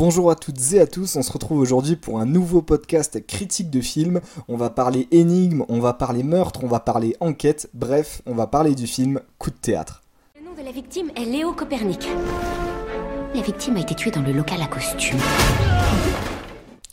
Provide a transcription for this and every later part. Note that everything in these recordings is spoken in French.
Bonjour à toutes et à tous, on se retrouve aujourd'hui pour un nouveau podcast critique de film. On va parler énigmes, on va parler meurtre, on va parler enquête, bref, on va parler du film Coup de théâtre. Le nom de la victime est Léo Copernic. La victime a été tuée dans le local à costume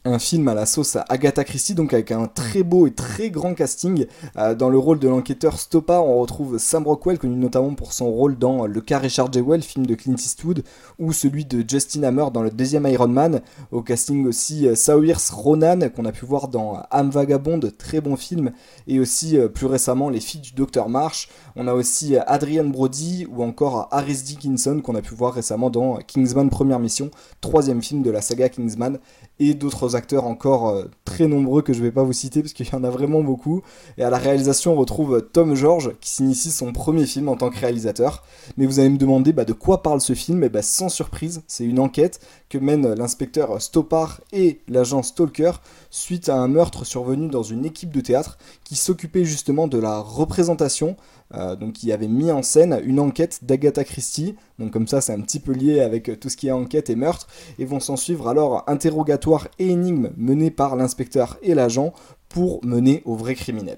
un film à la sauce à Agatha Christie, donc avec un très beau et très grand casting. Euh, dans le rôle de l'enquêteur Stoppa, on retrouve Sam Rockwell, connu notamment pour son rôle dans Le cas Richard Jewell, film de Clint Eastwood, ou celui de Justin Hammer dans le deuxième Iron Man. Au casting aussi euh, Saoirse Ronan, qu'on a pu voir dans Am Vagabond, très bon film, et aussi euh, plus récemment Les filles du Docteur Marsh. On a aussi Adrian Brody, ou encore Harris Dickinson, qu'on a pu voir récemment dans Kingsman Première Mission, troisième film de la saga Kingsman, et d'autres acteurs encore euh, très nombreux que je vais pas vous citer parce qu'il y en a vraiment beaucoup. Et à la réalisation, on retrouve Tom George qui s'initie son premier film en tant que réalisateur. Mais vous allez me demander bah, de quoi parle ce film? Et bah, sans surprise, c'est une enquête que mène l'inspecteur Stoppard et l'agent Stalker suite à un meurtre survenu dans une équipe de théâtre qui s'occupait justement de la représentation euh, donc qui avait mis en scène une enquête d'Agatha Christie. Donc comme ça c'est un petit peu lié avec tout ce qui est enquête et meurtre. Et vont s'en suivre alors interrogatoire et énigmes menés par l'inspecteur et l'agent pour mener au vrai criminel.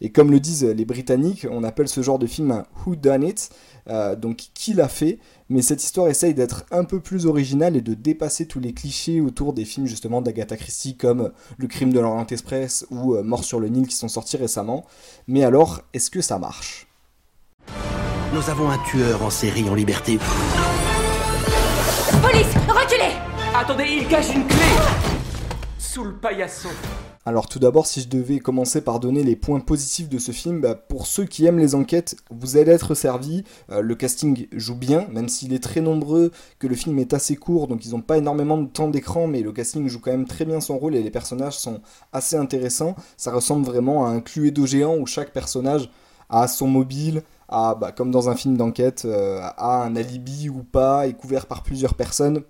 Et comme le disent les Britanniques, on appelle ce genre de film un Who Done It, euh, donc qui l'a fait, mais cette histoire essaye d'être un peu plus originale et de dépasser tous les clichés autour des films justement d'Agatha Christie comme Le crime de l'Orient Express ou euh, Mort sur le Nil qui sont sortis récemment. Mais alors, est-ce que ça marche? Nous avons un tueur en série en liberté. Police, reculez Attendez, il cache une clé Le paillasson. Alors tout d'abord, si je devais commencer par donner les points positifs de ce film, bah, pour ceux qui aiment les enquêtes, vous allez être servis. Euh, le casting joue bien, même s'il est très nombreux, que le film est assez court, donc ils n'ont pas énormément de temps d'écran, mais le casting joue quand même très bien son rôle et les personnages sont assez intéressants. Ça ressemble vraiment à un Cluedo géant où chaque personnage a son mobile, a, bah, comme dans un film d'enquête, euh, a un alibi ou pas, est couvert par plusieurs personnes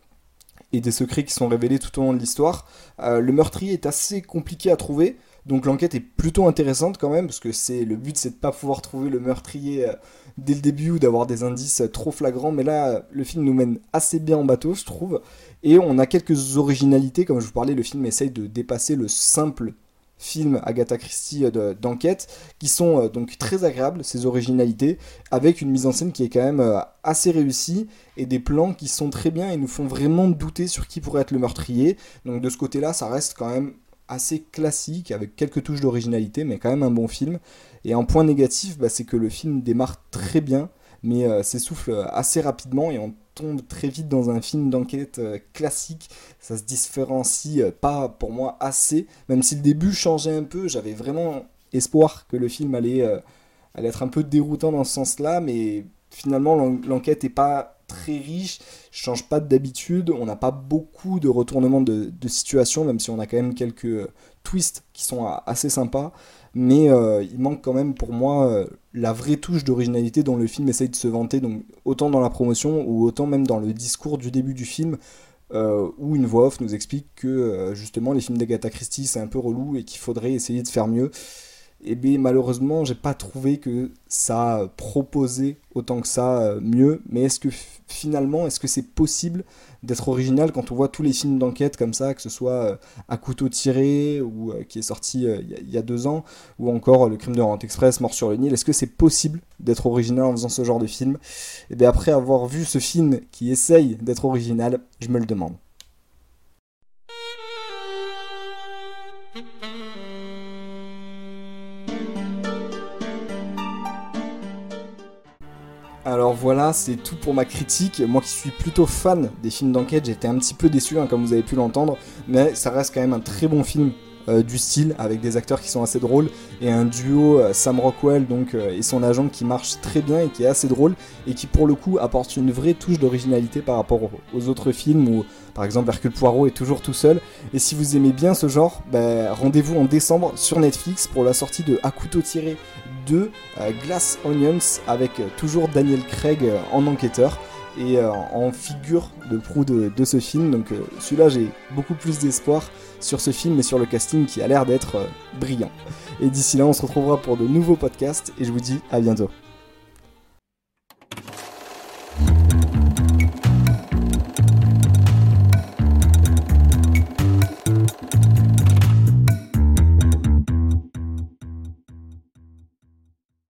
et des secrets qui sont révélés tout au long de l'histoire. Euh, le meurtrier est assez compliqué à trouver, donc l'enquête est plutôt intéressante quand même, parce que c'est le but c'est de pas pouvoir trouver le meurtrier euh, dès le début ou d'avoir des indices euh, trop flagrants, mais là le film nous mène assez bien en bateau, je trouve, et on a quelques originalités, comme je vous parlais, le film essaye de dépasser le simple films Agatha Christie euh, d'enquête, qui sont euh, donc très agréables, ces originalités, avec une mise en scène qui est quand même euh, assez réussie, et des plans qui sont très bien et nous font vraiment douter sur qui pourrait être le meurtrier. Donc de ce côté-là, ça reste quand même assez classique, avec quelques touches d'originalité, mais quand même un bon film. Et un point négatif, bah, c'est que le film démarre très bien, mais s'essouffle assez rapidement, et on tombe très vite dans un film d'enquête euh, classique. Ça se différencie euh, pas pour moi assez. Même si le début changeait un peu, j'avais vraiment espoir que le film allait, euh, être un peu déroutant dans ce sens-là. Mais finalement, l'enquête est pas très riche, change pas d'habitude. On n'a pas beaucoup de retournements de, de situation, même si on a quand même quelques twists qui sont assez sympas mais euh, il manque quand même pour moi euh, la vraie touche d'originalité dont le film essaye de se vanter, autant dans la promotion ou autant même dans le discours du début du film, euh, où une voix off nous explique que justement les films d'Agatha Christie c'est un peu relou et qu'il faudrait essayer de faire mieux eh bien malheureusement j'ai pas trouvé que ça proposait autant que ça euh, mieux. Mais est-ce que finalement est-ce que c'est possible d'être original quand on voit tous les films d'enquête comme ça que ce soit euh, à couteau tiré ou euh, qui est sorti il y, a deux ans ou encore le crime de Rente Express mort sur le Nil. Est-ce que c'est possible d'être original en faisant ce genre de film? Et eh bien après avoir vu ce film qui essaye d'être original je me le demande Alors voilà, c'est tout pour ma critique. Moi qui suis plutôt fan des films d'enquête, j'étais un petit peu déçu, hein, comme vous avez pu l'entendre, mais ça reste quand même un très bon film euh, du style, avec des acteurs qui sont assez drôles, et un duo euh, Sam Rockwell donc, euh, et son agent qui marche très bien et qui est assez drôle, et qui pour le coup apporte une vraie touche d'originalité par rapport aux autres films où par exemple Hercule Poirot est toujours tout seul. Et si vous aimez bien ce genre, ben, rendez-vous en décembre sur Netflix pour la sortie de À couteau tiré 2 Glass Onions avec toujours Daniel Craig en enquêteur et en figure de proue de, de ce film. Donc celui-là j'ai beaucoup plus d'espoir sur ce film et sur le casting qui a l'air d'être euh, brillant. Et d'ici là, on se retrouvera pour de nouveaux podcasts et je vous dis à bientôt.